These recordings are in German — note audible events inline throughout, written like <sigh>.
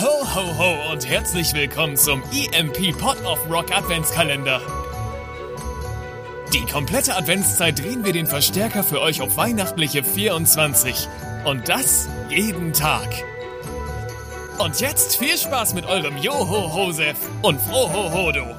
Ho, ho, ho und herzlich willkommen zum EMP Pot of Rock Adventskalender. Die komplette Adventszeit drehen wir den Verstärker für euch auf weihnachtliche 24. Und das jeden Tag. Und jetzt viel Spaß mit eurem Joho-Hosef und Froho-Hodo.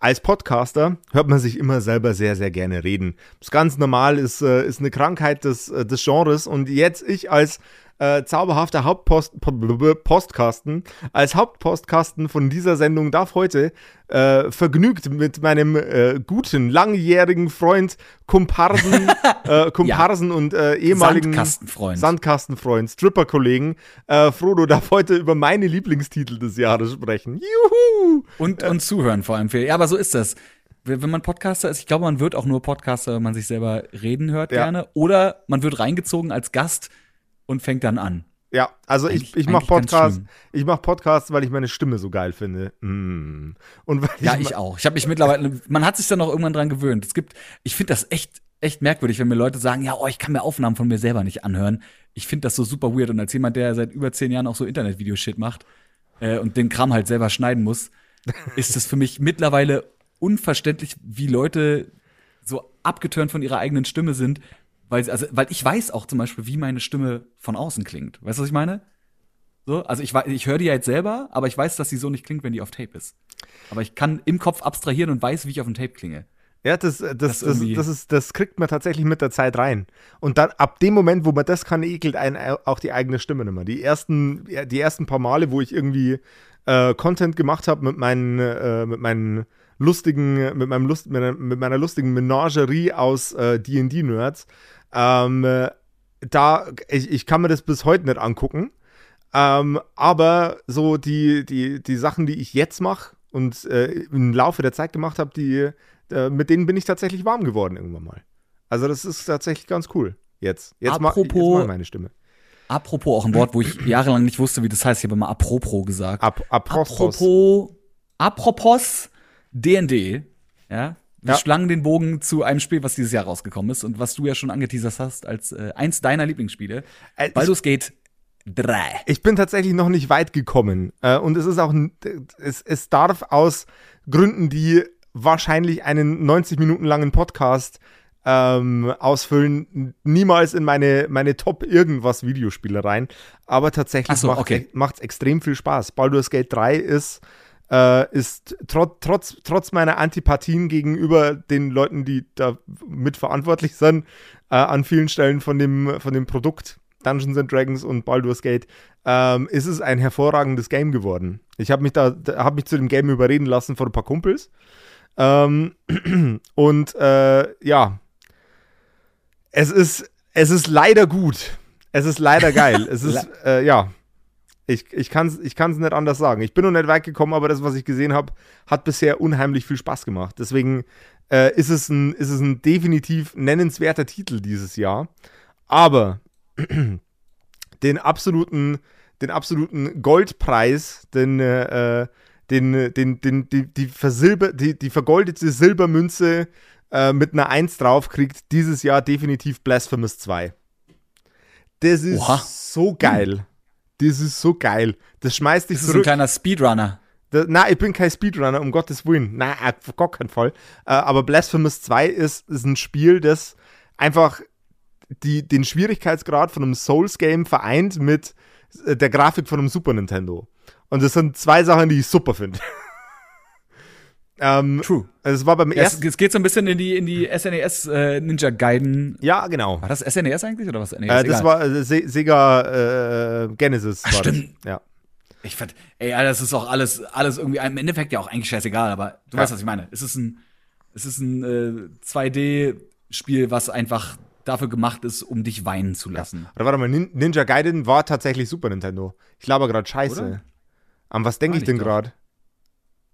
Als Podcaster hört man sich immer selber sehr, sehr gerne reden. Das ist ganz normal, ist, äh, ist eine Krankheit des, äh, des Genres. Und jetzt ich als äh, zauberhafter Hauptpostkasten, als Hauptpostkasten von dieser Sendung darf heute äh, vergnügt mit meinem äh, guten, langjährigen Freund, Komparsen, <laughs> äh, Komparsen ja. und äh, ehemaligen Sandkastenfreund, Sandkastenfreund Stripper-Kollegen, äh, Frodo darf heute über meine Lieblingstitel des Jahres sprechen. Juhu! Und, und zuhören vor allem. Viel. Ja, aber so ist das wenn man Podcaster ist, ich glaube, man wird auch nur Podcaster, wenn man sich selber reden hört ja. gerne. Oder man wird reingezogen als Gast und fängt dann an. Ja, also ich, ich mache Podcasts, ich mache Podcasts, weil ich meine Stimme so geil finde. Mm. Und weil ja, ich, ich auch. Ich habe mich mittlerweile, man hat sich dann auch irgendwann dran gewöhnt. Es gibt, ich finde das echt, echt merkwürdig, wenn mir Leute sagen, ja, oh, ich kann mir Aufnahmen von mir selber nicht anhören. Ich finde das so super weird. Und als jemand, der seit über zehn Jahren auch so Internetvideoshit macht äh, und den Kram halt selber schneiden muss, <laughs> ist es für mich mittlerweile unverständlich, wie Leute so abgeturnt von ihrer eigenen Stimme sind, weil, also, weil ich weiß auch zum Beispiel, wie meine Stimme von außen klingt. Weißt du, was ich meine? So, also ich, ich höre die ja jetzt selber, aber ich weiß, dass sie so nicht klingt, wenn die auf Tape ist. Aber ich kann im Kopf abstrahieren und weiß, wie ich auf dem Tape klinge. Ja, das, das, das, das, das, ist, das kriegt man tatsächlich mit der Zeit rein. Und dann ab dem Moment, wo man das kann, ekelt einen auch die eigene Stimme nicht mehr. Die ersten, die ersten paar Male, wo ich irgendwie äh, Content gemacht habe mit meinen, äh, mit meinen lustigen, mit meinem Lust, mit, meiner lustigen Menagerie aus äh, D&D-Nerds, ähm, da, ich, ich kann mir das bis heute nicht angucken. Ähm, aber so die, die, die Sachen, die ich jetzt mache und äh, im Laufe der Zeit gemacht habe, die, äh, mit denen bin ich tatsächlich warm geworden irgendwann mal. Also das ist tatsächlich ganz cool. Jetzt. Jetzt, apropos, ma, jetzt mal meine Stimme. Apropos auch ein Wort, wo ich <clears throat> jahrelang nicht wusste, wie das heißt. Ich habe immer apropos gesagt. Ap apropos. Apropos D&D. Ja, wir ja. schlangen den Bogen zu einem Spiel, was dieses Jahr rausgekommen ist und was du ja schon angeteasert hast als äh, eins deiner Lieblingsspiele. Äh, Baldur's Gate 3. Ich bin tatsächlich noch nicht weit gekommen. Äh, und es ist auch, es, es darf aus Gründen, die wahrscheinlich einen 90 Minuten langen Podcast ähm, ausfüllen, niemals in meine, meine Top-Irgendwas-Videospiele rein. Aber tatsächlich so, macht es okay. extrem viel Spaß. Baldur's Gate 3 ist äh, ist trotz, trotz, trotz meiner Antipathien gegenüber den Leuten, die da mitverantwortlich sind, äh, an vielen Stellen von dem, von dem Produkt Dungeons and Dragons und Baldur's Gate, ähm, ist es ein hervorragendes Game geworden. Ich habe mich da, da habe mich zu dem Game überreden lassen von ein paar Kumpels. Ähm, <clears throat> und äh, ja, es ist, es ist leider gut. Es ist leider geil. es <laughs> ist, äh, ja, ich, ich kann es ich kann's nicht anders sagen. Ich bin noch nicht weit gekommen, aber das, was ich gesehen habe, hat bisher unheimlich viel Spaß gemacht. Deswegen äh, ist, es ein, ist es ein definitiv nennenswerter Titel dieses Jahr. Aber <clears throat> den absoluten, den absoluten Goldpreis, den, äh, den, den, den, die, die, versilber, die, die vergoldete Silbermünze äh, mit einer 1 drauf kriegt dieses Jahr definitiv Blasphemous 2. Das ist Oha. so geil. Das ist so geil. Das schmeißt dich das zurück. Das ist ein kleiner Speedrunner. Das, nein, ich bin kein Speedrunner, um Gottes Willen. Nein, auf gar keinen Fall. Äh, aber Blasphemous 2 ist, ist ein Spiel, das einfach die, den Schwierigkeitsgrad von einem Souls-Game vereint mit äh, der Grafik von einem Super Nintendo. Und das sind zwei Sachen, die ich super finde. <laughs> Ähm, True. Also es war beim ersten. Es, geht so ein bisschen in die, in die SNES äh, Ninja Gaiden. Ja, genau. War das SNES eigentlich oder was? Nee, äh, das war äh, Se Sega äh, Genesis. Ach, stimmt. Das. Ja. Ich fand, ey, das ist auch alles, alles irgendwie im Endeffekt ja auch eigentlich scheißegal, aber du ja. weißt, was ich meine. Es ist ein, es ist ein äh, 2D-Spiel, was einfach dafür gemacht ist, um dich weinen zu lassen. Ja. Oder warte mal, Ninja Gaiden war tatsächlich Super Nintendo. Ich laber gerade Scheiße. Oder? An was denke ich denn gerade?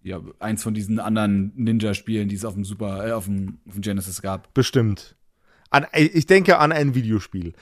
Ja, eins von diesen anderen Ninja-Spielen, die es auf dem Super, äh, auf dem, auf dem Genesis gab. Bestimmt. An, ich denke an ein Videospiel.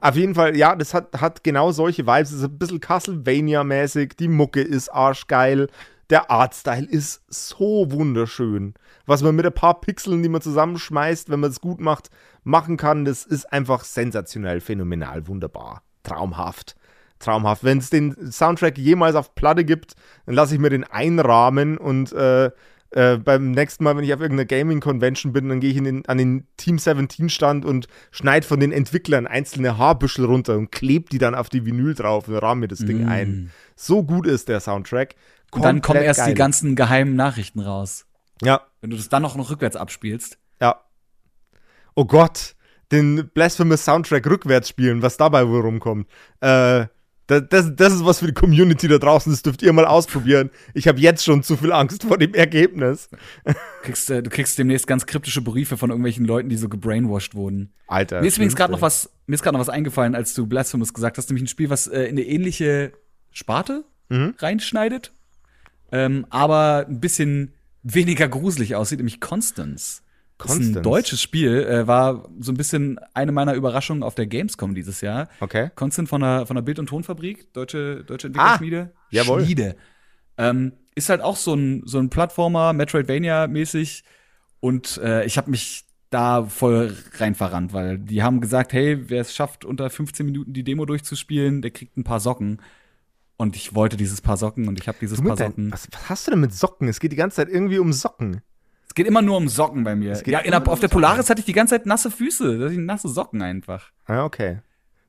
auf jeden Fall, ja, das hat, hat genau solche Vibes. Es ist ein bisschen Castlevania-mäßig. Die Mucke ist arschgeil. Der Artstyle ist so wunderschön. Was man mit ein paar Pixeln, die man zusammenschmeißt, wenn man es gut macht, machen kann, das ist einfach sensationell, phänomenal, wunderbar, traumhaft. Traumhaft. Wenn es den Soundtrack jemals auf Platte gibt, dann lasse ich mir den einrahmen und äh, äh, beim nächsten Mal, wenn ich auf irgendeiner Gaming-Convention bin, dann gehe ich in den, an den Team 17-Stand und schneide von den Entwicklern einzelne Haarbüschel runter und klebe die dann auf die Vinyl drauf und rahme mir das Ding Mm. ein. So gut ist der Soundtrack. Und dann kommen erst die geil. ganzen geheimen Nachrichten raus. Ja, Wenn du das dann auch noch rückwärts abspielst. ja. Oh Gott, den Blasphemous Soundtrack rückwärts spielen, was dabei wohl rumkommt. Äh, das, das, das ist was für die Community da draußen, das dürft ihr mal ausprobieren. Ich habe jetzt schon zu viel Angst vor dem Ergebnis. Du <laughs> kriegst, äh, du kriegst demnächst ganz kryptische Briefe von irgendwelchen Leuten, die so gebrainwashed wurden. Alter. Mir ist übrigens gerade noch was, mir ist gerade noch was eingefallen, als du Blasphemous gesagt hast, nämlich ein Spiel, was äh, in eine ähnliche Sparte Mhm. reinschneidet, ähm, aber ein bisschen weniger gruselig aussieht, nämlich Constance. Das ist ein Constance? deutsches Spiel, äh, war so ein bisschen eine meiner Überraschungen auf der Gamescom dieses Jahr. Okay. Constance von der, von der Bild- und Tonfabrik, deutsche, deutsche Entwicklerschmiede. Ah, jawohl. Schmiede. Ähm, ist halt auch so ein, so ein Plattformer, Metroidvania-mäßig. Und äh, ich habe mich da voll rein verrannt, weil die haben gesagt, hey, wer es schafft, unter 15 Minuten die Demo durchzuspielen, der kriegt ein paar Socken. Und ich wollte dieses paar Socken und ich habe dieses paar dein, Socken. was, was hast du denn mit Socken? Es geht die ganze Zeit irgendwie um Socken. Es geht immer nur um Socken bei mir. Ja, der, auf der Socken. Polaris hatte ich die ganze Zeit nasse Füße, da hatte ich nasse Socken einfach. Ah, okay.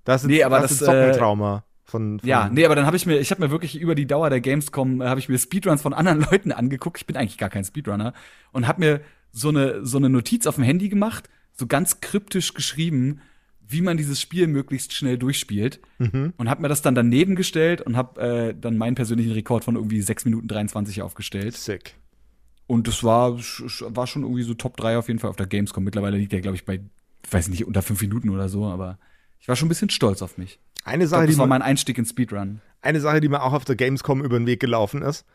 Das ist Nee, aber das, das, ist Sockentrauma von, von Ja, nee, aber dann habe ich mir, ich habe mir wirklich über die Dauer der Gamescom, äh, habe ich mir Speedruns von anderen <laughs> Leuten angeguckt. Ich bin eigentlich gar kein Speedrunner und habe mir so eine so eine Notiz auf dem Handy gemacht, so ganz kryptisch geschrieben, wie man dieses Spiel möglichst schnell durchspielt Mhm. und habe mir das dann daneben gestellt und habe äh, dann meinen persönlichen Rekord von irgendwie 6 Minuten 23 aufgestellt. Sick. Und das war war schon irgendwie so Top 3 auf jeden Fall auf der Gamescom. Mittlerweile liegt der glaube ich bei weiß nicht unter 5 Minuten oder so, aber ich war schon ein bisschen stolz auf mich. Eine Sache, glaub, die das war man, mein Einstieg in Speedrun. eine Sache, die mir auch auf der Gamescom über den Weg gelaufen ist.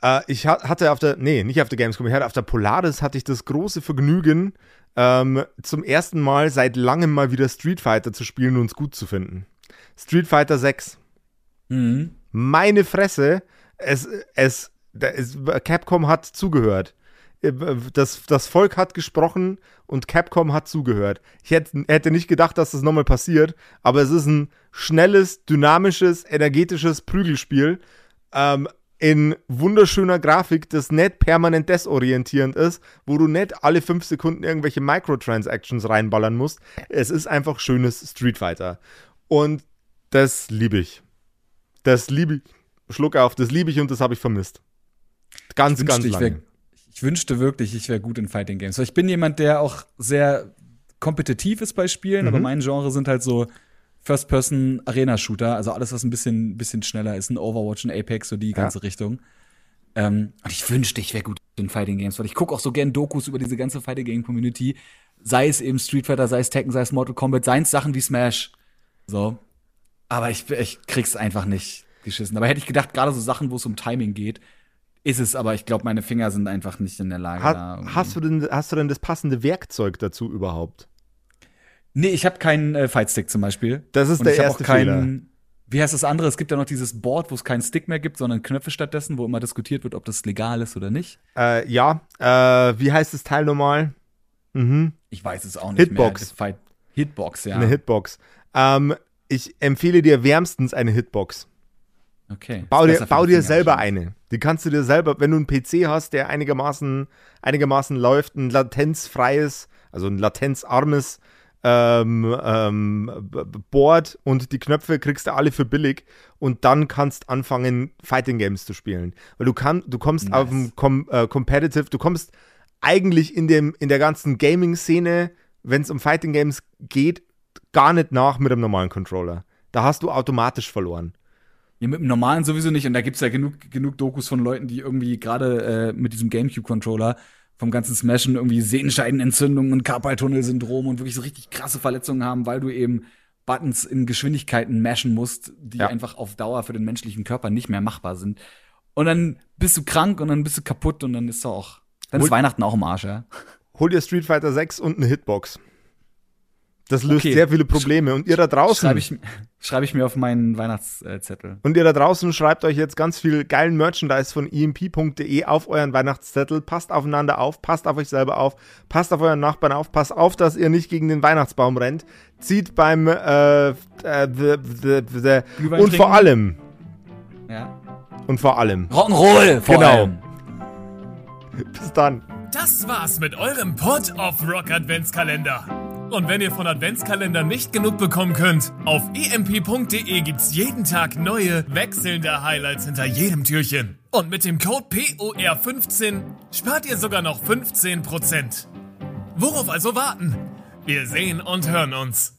Äh, ich ha hatte auf der, nee, nicht auf der Gamescom, ich hatte auf der Polaris hatte ich das große Vergnügen, ähm, zum ersten Mal seit langem mal wieder Street Fighter zu spielen und es gut zu finden. Street Fighter 6. Mhm. Meine Fresse, es, es, ist, Capcom hat zugehört. Das, das Volk hat gesprochen und Capcom hat zugehört. Ich hätte, hätte nicht gedacht, dass das nochmal passiert, aber es ist ein schnelles, dynamisches, energetisches Prügelspiel ähm, in wunderschöner Grafik, das nicht permanent desorientierend ist, wo du nicht alle fünf Sekunden irgendwelche Microtransactions reinballern musst. Es ist einfach schönes Street Fighter. Und das liebe ich. Das liebe ich. Schluck auf, das liebe ich und das habe ich vermisst. Ganz, ganz wünschte, ich lange. wär- Ich wünschte wirklich, ich wäre gut in Fighting Games. Weil ich bin jemand, der auch sehr kompetitiv ist bei Spielen, aber Mhm. mein Genre sind halt so First-Person-Arena-Shooter, also alles, was ein bisschen, bisschen schneller ist, ein Overwatch, ein Apex, so die ganze Richtung. Ähm, und ich wünschte, ich wäre gut in Fighting Games, weil ich gucke auch so gern Dokus über diese ganze Fighting Game Community. Sei es eben Street Fighter, sei es Tekken, sei es Mortal Kombat, seien es Sachen wie Smash. So. Aber ich, ich krieg's einfach nicht geschissen. Aber hätte ich gedacht, gerade so Sachen, wo es um Timing geht, ist es, aber ich glaube, meine Finger sind einfach nicht in der Lage. da Ha irgendwie- hast, du denn, hast du denn das passende Werkzeug dazu überhaupt? Nee, ich habe keinen äh, Fightstick zum Beispiel. Das ist Und der ich erste auch keinen, Wie heißt das andere? Es gibt ja noch dieses Board, wo es keinen Stick mehr gibt, sondern Knöpfe stattdessen, wo immer diskutiert wird, ob das legal ist oder nicht. Äh, ja, äh, wie heißt das Teil nochmal? Mhm. Ich weiß es auch nicht Hitbox. mehr. Fight Hitbox, ja. Eine Hitbox. Ähm, ich empfehle dir wärmstens eine Hitbox. Okay. Bau dir, bau dir selber eine. Die kannst du dir selber, wenn du einen PC hast, der einigermaßen, einigermaßen läuft, ein latenzfreies, also ein latenzarmes ähm, ähm, Board und die Knöpfe kriegst du alle für billig und dann kannst anfangen, Fighting Games zu spielen. Weil du kann, du kommst Nice. auf dem Com äh, Competitive, du kommst eigentlich in, dem, in der ganzen Gaming-Szene, wenn es um Fighting Games geht, gar nicht nach mit einem normalen Controller. Da hast du automatisch verloren. Ja, mit dem normalen sowieso nicht. Und da gibt's ja genug, genug Dokus von Leuten, die irgendwie gerade äh, mit diesem GameCube-Controller vom ganzen Smashen irgendwie Sehenscheidenentzündungen und Karpaltunnelsyndrom und wirklich so richtig krasse Verletzungen haben, weil du eben Buttons in Geschwindigkeiten mashen musst, die Ja. einfach auf Dauer für den menschlichen Körper nicht mehr machbar sind. Und dann bist du krank und dann bist du kaputt und dann ist auch, dann ist Hol- Weihnachten auch im Arsch, ja. Hol dir Street Fighter 6 und eine Hitbox. Das löst Okay. sehr viele Probleme. Und ihr da draußen, Schreibe ich, schreib ich mir auf meinen Weihnachtszettel. und ihr da draußen schreibt euch jetzt ganz viel geilen Merchandise von emp.de auf euren Weihnachtszettel. Passt aufeinander auf, passt auf euch selber auf, passt auf euren Nachbarn auf, passt auf, dass ihr nicht gegen den Weihnachtsbaum rennt. Zieht beim äh, äh, the, the, the, und vor allem Ja. und vor allem. Rock'n'Roll, vor Genau. allem. Bis dann. Das war's mit eurem Pod of Rock Adventskalender. Und wenn ihr von Adventskalendern nicht genug bekommen könnt, auf emp.de gibt's jeden Tag neue, wechselnde Highlights hinter jedem Türchen. Und mit dem Code POR15 spart ihr sogar noch 15%. Worauf also warten? Wir sehen und hören uns.